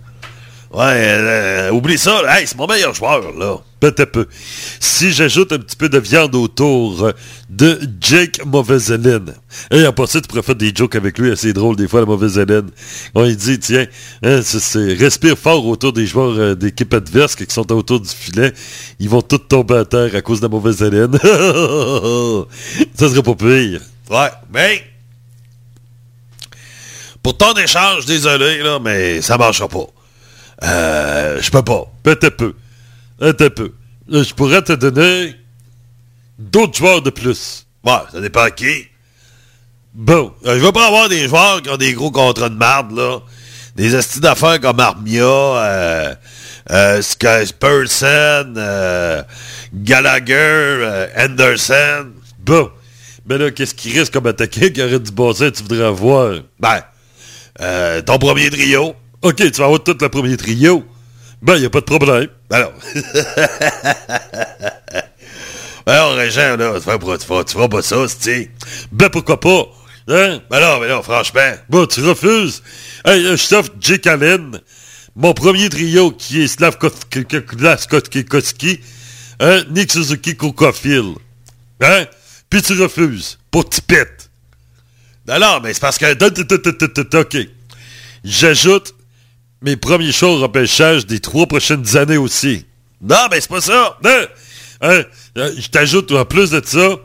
ouais, euh, oublie ça. là. Hey, c'est mon meilleur joueur, là. T'as peu. Si j'ajoute un petit peu de viande autour euh, de Jake Mauvaise Hélène. Et en passant, tu pourrais faire des jokes avec lui, assez drôle des fois, la Mauvaise Hélène. On lui dit, tiens, hein, respire fort autour des joueurs euh, d'équipe adverse qui sont autour du filet. Ils vont tous tomber à terre à cause de la Mauvaise Hélène. ça serait pas pire. Ouais, mais... Pour ton échange, désolé, là, mais ça marchera pas. Euh, je peux pas. Ben, t'as Un peu. Euh, Je pourrais te donner d'autres joueurs de plus. Ouais, ça dépend qui. Bon. Euh, je veux pas avoir des joueurs qui ont des gros contrats de marde, là. Des estis d'affaires comme Armia, euh, euh, Sky Spurson, euh, Gallagher, Anderson. Bon. Ben là, qu'est-ce qui reste comme attaquant qui aurait du bon sens tu voudrais avoir? Ben, euh, ton premier trio. OK, tu vas avoir tout le premier trio. Ben, y a pas de problème. Ben non. ben non, Régent, là, tu feras, tu feras, tu pas ça, c'est Ben, pourquoi pas? Hein? Ben non, ben non, franchement. Bon, tu refuses. Hey, je t'offre Jake Allen, mon premier trio qui est Slavkovski, hein, Nick Suzuki, Cocofield. Hein? Puis tu refuses. Pour tipette. Non, non, mais c'est parce que... OK. J'ajoute mes premiers choix au repêchage des trois prochaines années aussi. Non, mais c'est pas ça. Non! Hein? Euh, Je t'ajoute en plus de ça,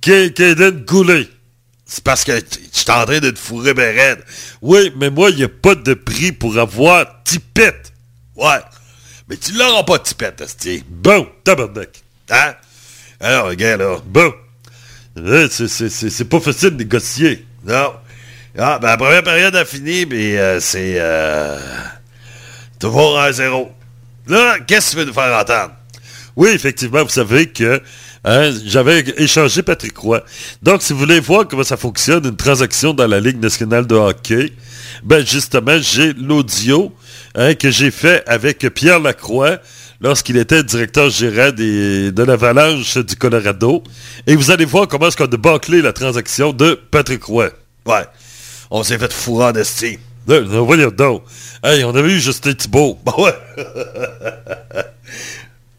Kaden Goulet. C'est parce que tu es en train de te fourrer ben raide. Oui, mais moi, il n'y a pas de prix pour avoir Tipette. Ouais. Mais tu l'auras pas, Tipette, Asti. Bon, tabarnak. Hein? Alors, regarde, là. Bon. Euh, c'est pas facile de négocier. Non. Ah, ben la première période a fini, mais euh, c'est... Euh, toujours un zéro. Là, qu'est-ce que tu veux nous faire entendre? Oui, effectivement, vous savez que hein, j'avais échangé Patrick Roy. Donc, si vous voulez voir comment ça fonctionne, une transaction dans la Ligue nationale de hockey, ben justement, j'ai l'audio hein, que j'ai fait avec Pierre Lacroix lorsqu'il était directeur gérant des- de l'Avalanche du Colorado. Et vous allez voir comment est-ce qu'on a bâclé la transaction de Patrick Roy. Ouais. On s'est fait fourrer en esti. Voyons donc. Hey, on avait eu Justin Thibault. Bah ouais.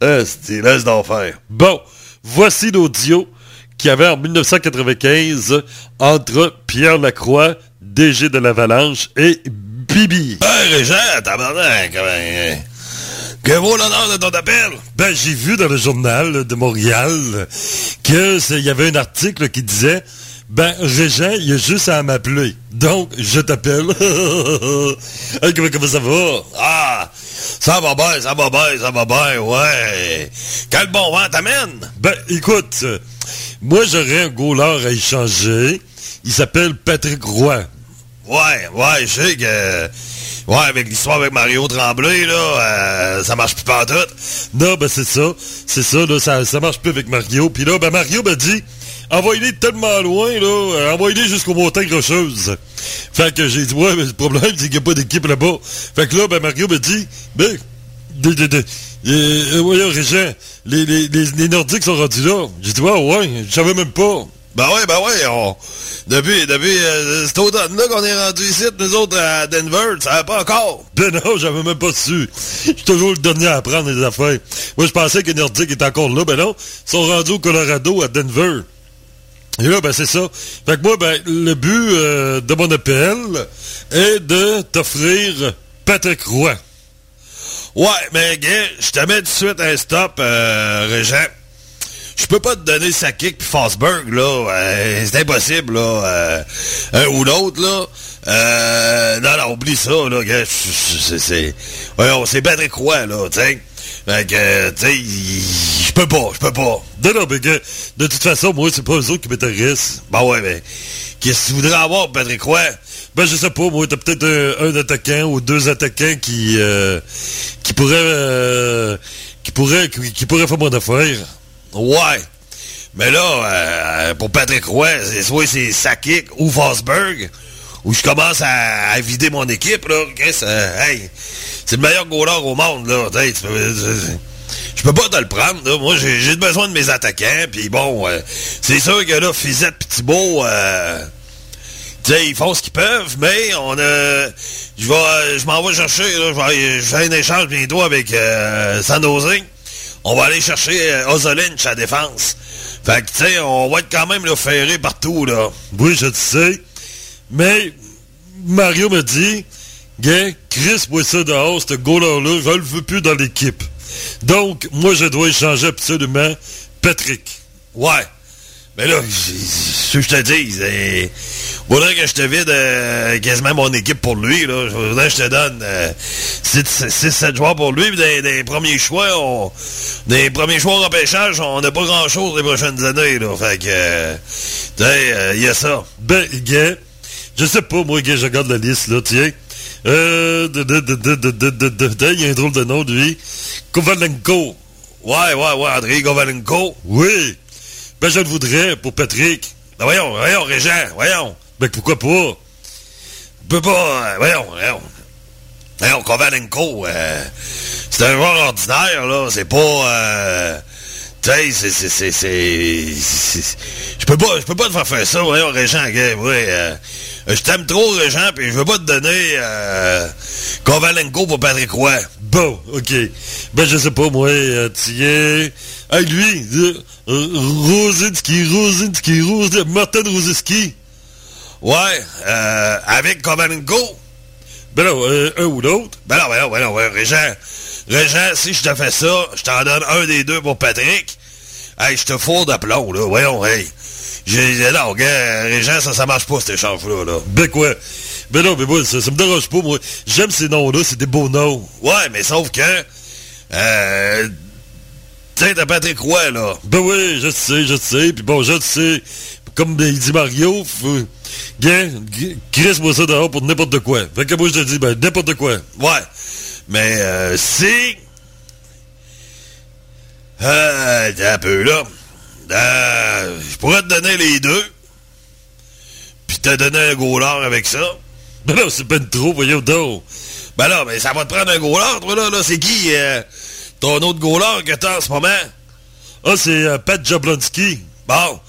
Esti, laisse d'en faire. Bon, voici l'audio qu'il y avait en 1995 entre Pierre Lacroix, DG de l'Avalanche, et Bibi. Hey, Régent, tabarnak, comment... Que vaut l'honneur de ton appel? Ben, j'ai vu dans le journal de Montréal que c'est- il y avait un article qui disait ben, Régent, il a juste à m'appeler. Donc, je t'appelle. hey, comment, comment ça va? Ah, ça va bien, ça va bien, ça va bien, ouais. Quel bon vent t'amène? Ben, écoute, euh, moi, j'aurais un goaler à échanger. Il s'appelle Patrick Roy. Ouais, ouais, je sais que... Ouais, avec l'histoire avec Mario Tremblay, là, euh, ça marche plus pas tout. Non, ben c'est ça. C'est ça, là, ça, ça marche plus avec Mario. Puis là, ben Mario m'a dit, envoyez-les tellement loin, là, euh, envoyez-les jusqu'aux montagnes rocheuses. Fait que j'ai dit, ouais, mais le problème, c'est qu'il n'y a pas d'équipe là-bas. Fait que là, ben Mario m'a dit, ben, de, de, de, euh, euh, voyons, Régent, les, les, les, Nordiques sont rendus là. J'ai dit, ouais, ouais, je savais même pas. Ben ouais, ben ouais, on... Depuis, depuis euh, cet automne-là qu'on est rendu ici, nous autres, à Denver, ça va pas encore. Ben non, j'avais même pas su. Je suis toujours le dernier à apprendre les affaires. Moi, je pensais que les Nordiques étaient encore là. Ben non, ils sont rendus au Colorado, à Denver. Et là, ben c'est ça. Fait que moi, ben, le but euh, de mon appel est de t'offrir Patrick Roy. Ouais, mais gars, je te mets tout de suite un stop, euh, Régent. Je peux pas te donner Sakic puis Fosberg, là. euh, c'est impossible, là. euh, un ou l'autre, là. Euh, non, non, oublie ça, là, gars. C'est... Voyons, c'est Patrick Roy, là, sais. Fait que, tu sais, je peux pas, je peux pas. Non, non, mais gars, de toute façon, moi, c'est pas eux autres qui m'intéressent. Ben ouais, mais qu'est-ce que tu voudrais avoir, Patrick Roy? Ben, je sais pas, moi, t'as peut-être un, attaquant ou deux attaquants qui, euh, qui pourraient, euh, qui pourraient, qui, qui pourraient faire mon affaire. Ouais. Mais là, euh, pour Patrick Roy, c'est soit c'est Sakic ou Fosberg, où je commence à, à vider mon équipe, là. Qu'est-ce, euh, hey, c'est le meilleur goaler au monde, là. Hey, peux- je peux pas te le prendre, là. Moi, j'ai besoin de mes attaquants, puis bon, euh, c'est sûr que là, Fizette pis Thibault, euh, ils font ce qu'ils peuvent, mais on. Je je m'en vais chercher, là, je fais un échange bientôt avec euh, San. On va aller chercher Ozolinch à défense. Fait que, tu sais, on va être quand même là, ferré partout, là. Oui, je le sais. Mais Mario me dit, gars, Chris, moi ça dehors, ce goaler-là, je le veux plus dans l'équipe. Donc, moi, je dois échanger absolument Patrick. Ouais. Mais là, ce que je te dis, c'est... Faudrait que je te vide euh, quasiment mon équipe pour lui, là. Je voudrais que je te donne 6-7 joueurs pour lui, puis des, des premiers choix, on... Des premiers choix au repêchage, on n'a pas grand-chose les prochaines années, là. Fait que... euh, il y a ça. Ben, gars, je sais pas, moi, je regarde la liste, là, tiens. Euh, de, de, de, il y a un drôle de nom, lui. Kovalenko. Ouais, ouais, ouais, André Kovalenko. Oui. Ben, je le voudrais pour Patrick. Ben, voyons, voyons, Régent, voyons. Ben, pourquoi pas? Ben, pas, euh, voyons, voyons. Voyons, Kovalenko, euh, c'est un joueur ordinaire, là. C'est pas, euh, tu sais, c'est, Je peux pas, je peux pas te faire faire ça, voyons, Régent, ouais, euh. Je t'aime trop, Régent, puis je veux pas te donner euh, Kovalenko pour Patrick Roy. Bon, ok. Ben, je sais pas, moi, euh, tiens... Hey, lui, euh, euh, Rosinski, Rosinski, Rosinski, Martin Rosinski. Ouais, euh, avec Kovalenko. Ben non, euh, un ou l'autre. Ben non, ben non, ben non, Régent. Régent, si je te fais ça, je t'en donne un des deux pour Patrick. Hey, je te fous de plomb, là. Voyons, hey. J'ai, non, gars, Régent, ça, ça marche pas, cet échange-là, là. Ben quoi? Ben non, mais moi, ça, me dérange pas, moi. J'aime ces noms-là, c'est des beaux noms. Ouais, mais sauf que, euh, sais, t'as Patrick Roy, là. Ben oui, je sais, je sais. Puis bon, je sais, comme il dit Mario, faut... Gars, g- crisse-moi ça dehors pour n'importe quoi. Fait que moi, je te dis, ben, n'importe quoi. Ouais. Mais, euh, si... Euh, t'as un peu, là. Euh, je pourrais te donner les deux. Puis te donner un goaler avec ça. Ben non, c'est ben trop, voyons donc. Ben là, mais ça va te prendre un goaler, toi, là. là. C'est qui, euh, ton autre goaler que t'as en ce moment? Ah, c'est euh, Pat Jablonski. Bon.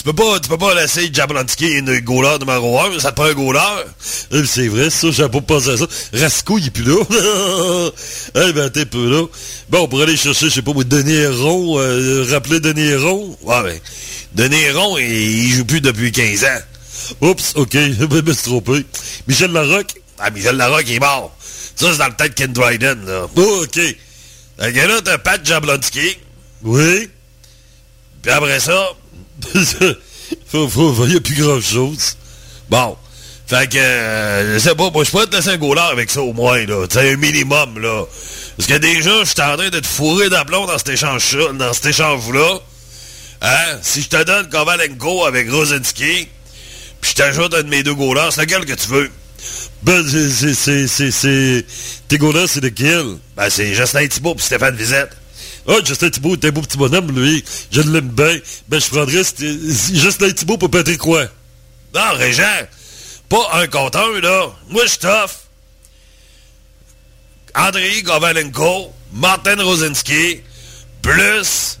Tu peux pas, tu peux pas laisser Jablonski le goaler numéro 1, ça te prend un goaler. Eh, c'est vrai, ça, j'avais pas pensé à ça. Rasco, il est plus là. eh ben, t'es peu là. Bon, on pourrait aller chercher, je sais pas, Denis Héron, euh, rappeler Denis Héron? Ouais, mais Denis Héron, il, il joue plus depuis 15 ans. Oups, ok, je me suis trompé. Michel Larocque? Ah, Michel Larocque, il est mort. Ça, c'est dans le tête Ken Dryden, là. Oh, ok. Fait que là, t'as Pat Jablonski. Oui. Puis après ça, il y a plus grand chose. bon. Fait que, euh, je sais pas, moi, je pourrais te laisser un goaler avec ça au moins, là. Tu sais, un minimum, là. Parce que déjà, je suis en train de te fourrer d'aplomb dans cet échange-là. Hein? Si je te donne Kovalenko avec Rosinski, puis je t'ajoute un de mes deux goalers, c'est lequel que tu veux? Ben, c'est, c'est, c'est, c'est. Tes gars-là, c'est lequel? Ben, c'est Justin Thibault puis Stéphane Visette. Ah, Justin Thibault est un beau petit bonhomme, lui. Je l'aime bien. Ben, je prendrais Justin Thibault pour Patrick Roy. Non, Régent, pas un contre un, là. Moi, je t'offre Andrei Kovalenko, Martin Rosinski, plus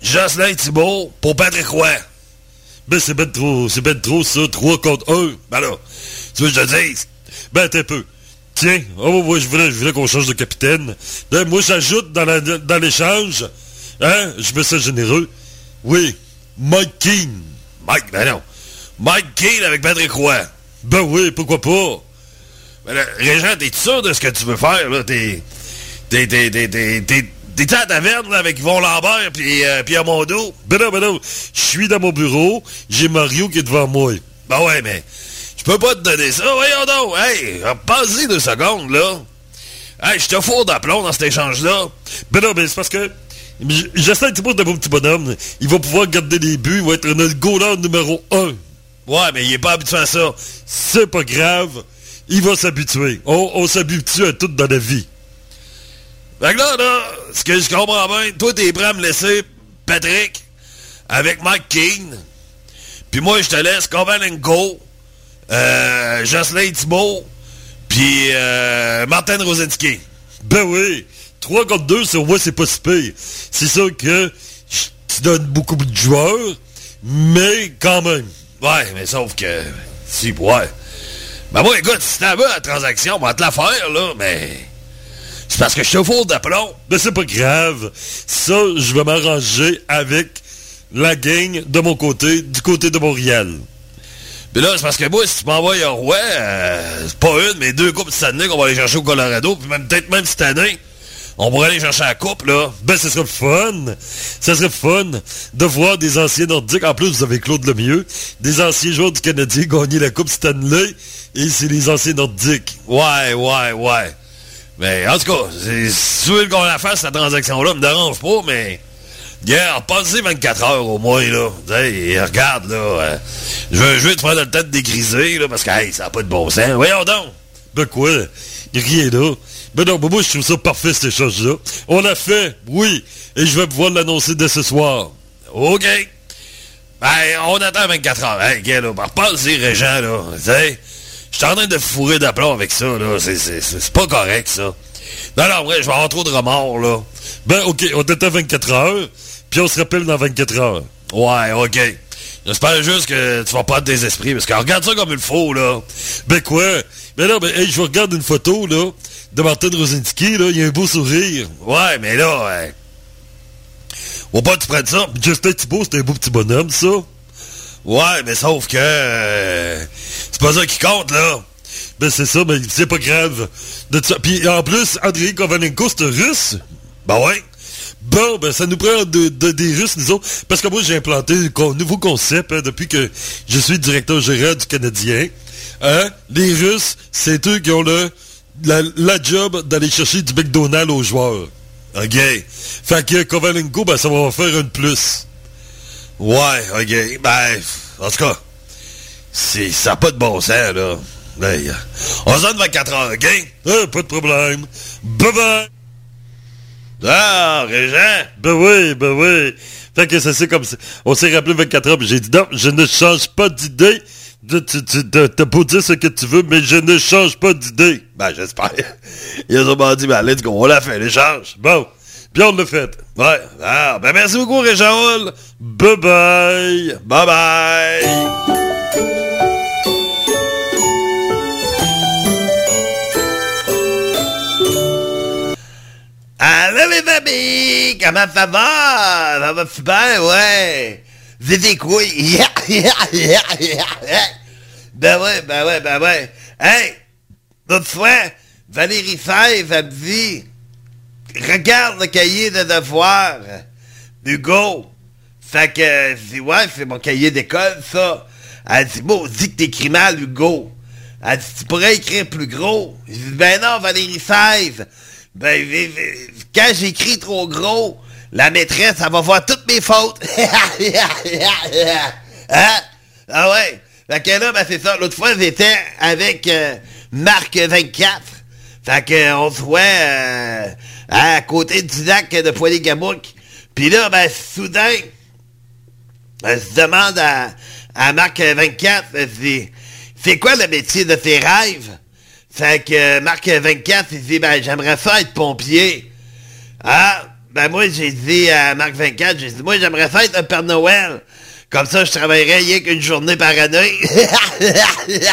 Jocelyn Thibault pour Patrick Roy. Ben, c'est ben trop, c'est ben trop, ça. 3 contre 1. Ben là, tu veux que je te dise? Ben, t'es peu. Tiens, oh, moi, je voulais, je qu'on change de capitaine. Ben, moi, j'ajoute dans, l'échange, hein, je me sens généreux. Oui, Mike Keane. Mike, ben non. Mike Keane avec Patrick Roy. Ben oui, pourquoi pas? Ben là, Régent, t'es sûr de ce que tu veux faire, là? T'es... T'es... T'es... À taverne, là, avec Yvon Lambert puis euh, Pierre Mondeau? Ben non, ben non, je suis dans mon bureau, j'ai Mario qui est devant moi. Ben ouais, mais je peux pas te donner ça. Voyons donc. Hey, passe-y deux secondes, là. Hey, je te fous d'aplomb dans cet échange-là. Ben non, ben c'est parce que J- Justin Thibault est un beau petit bonhomme. Il va pouvoir garder les buts, il va être notre goaler numéro 1. Ouais, mais il est pas habitué à ça. C'est pas grave, il va s'habituer. On, s'habitue à tout dans la vie. Fait que là, là, ce que je comprends bien, toi, t'es prêt à me laisser Patrick avec Mike Keane. Puis moi, je te laisse Kovalenko, euh, Jocelyn Thibault, puis euh, Martin Rosinski. Ben oui, 3 contre 2, c'est au moins c'est pas si pire. C'est sûr que tu donnes beaucoup de joueurs, mais quand même. Ouais, mais sauf que... Si, ouais. Ben moi, écoute, si t'en veux la transaction, on va te la faire, là, mais... C'est parce que je te fous d'aplomb. Ben c'est pas grave. Ça, je vais m'arranger avec la gang de mon côté, du côté de Montréal. Puis là, c'est parce que moi, si tu m'envoies un roi, euh, c'est pas une, mais deux coupes cette année qu'on va aller chercher au Colorado, puis même peut-être même cette année, on pourrait aller chercher la coupe, là. Ben, ce serait fun. Ça serait fun de voir des anciens nordiques. En plus, vous avez Claude Lemieux. Des anciens joueurs du Canadien gagner la Coupe Stanley. Et c'est les anciens nordiques. Ouais, ouais, ouais. Mais en tout cas, si tu veux qu'on la fasse, cette transaction-là, me dérange pas, mais... Yeah, passez 24 heures au moins, là. Regarde, là. euh, je veux, je te prendre le temps de dégriser, là, parce que, hey, ça n'a pas de bon sens. Voyons donc. Ben quoi? Rien là. Ben non, ben moi, je trouve ça parfait, cette chose-là. On l'a fait, oui. Et je vais pouvoir l'annoncer dès ce soir. OK. Ben, on attend 24 heures. Hey, gars, là, repasse-y, Régent, là. T'sais, je suis en train de fourrer d'aplomb avec ça, là. C'est- pas correct, ça. Non, non, vrai, je vais avoir trop de remords, là. Ben, OK, on t'attend 24 heures. Puis on se rappelle dans 24 heures. Ouais, OK. J'espère juste que tu vas pas des esprits, parce que regarde ça comme il faut, là. Ben quoi? Ben non, ben, hey, je regarde une photo, là, de Martin Rosinski, là, il a un beau sourire. Ouais, mais là, ouais. Faut pas que tu prennes ça. Justin Thibault, c'est un beau petit bonhomme, ça. Ouais, mais sauf que... euh, c'est pas ça qui compte, là. Ben c'est ça, mais c'est pas grave. De. Puis en plus, Andrei Kovalenko, c'est un russe. Ben ouais. Bon, ben ça nous prend de, de- des Russes, nous autres. Parce que moi, j'ai implanté un nouveau concept hein, depuis que je suis directeur général du Canadien. Hein? Les Russes, c'est eux qui ont le, la, job d'aller chercher du McDonald's aux joueurs. OK? Fait que Kovalenko, ben ça va faire une plus. Ouais, OK. Ben, en tout cas, ça n'a pas de bon sens, là. Hey, on se donne 24 heures, OK? Ah, pas de problème. Bye-bye! Ah, Régent! Ben oui, ben oui. Fait que ça c'est comme ça. On s'est rappelé 24 heures, j'ai dit non, je ne change pas d'idée. T'as beau dire ce que tu veux, mais je ne change pas d'idée. Ben, j'espère. Il a sûrement dit, ben, let's go, on l'a fait, l'échange. Bon. Puis on l'a fait. Ouais. Ah, ben merci beaucoup, Régent. Bye bye. Bye bye. Amis, comment ça va? Ça va super, ouais. Êtes quoi? ben ouais, ben ouais, ben ouais. Hey, l'autre fois, Valérie Fèvre, elle me dit, regarde le cahier de devoirs, Hugo. Fait que, je dis, ouais, c'est mon cahier d'école, ça. Elle dit, bon, dis que t'écris mal, Hugo. Elle dit, tu pourrais écrire plus gros. Je dis, ben non, Valérie Fèvre. Ben, quand j'écris trop gros, la maîtresse, elle va voir toutes mes fautes. hein? Ah ouais. Fait que là, ben c'est ça. L'autre fois, j'étais avec euh, Marc 24. Fait que on se voit euh, à côté du lac de Poiligamouc. Puis là, ben soudain, elle se demande à, à Marc 24, elle se dit, c'est quoi le métier de tes rêves? Fait que euh, Marc 24, il dit, ben j'aimerais ça être pompier. Ah, ben moi j'ai dit à Marc 24, j'ai dit, moi j'aimerais ça être un Père Noël. Comme ça, je travaillerais rien qu'une journée par année. yes,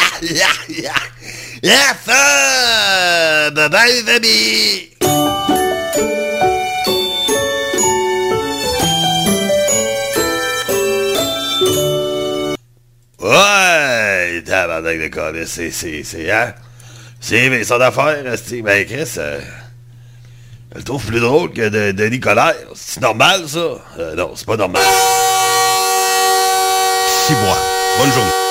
sir! Bye bye les amis! Ouais, tabarnak de c'est, c'est, c'est, hein? C'est, mais son affaire, ben, Chris, euh, elle le trouve plus drôle que de, de Nicolas. C'est normal, ça? Euh, non, c'est pas normal. Six mois. Bonne journée.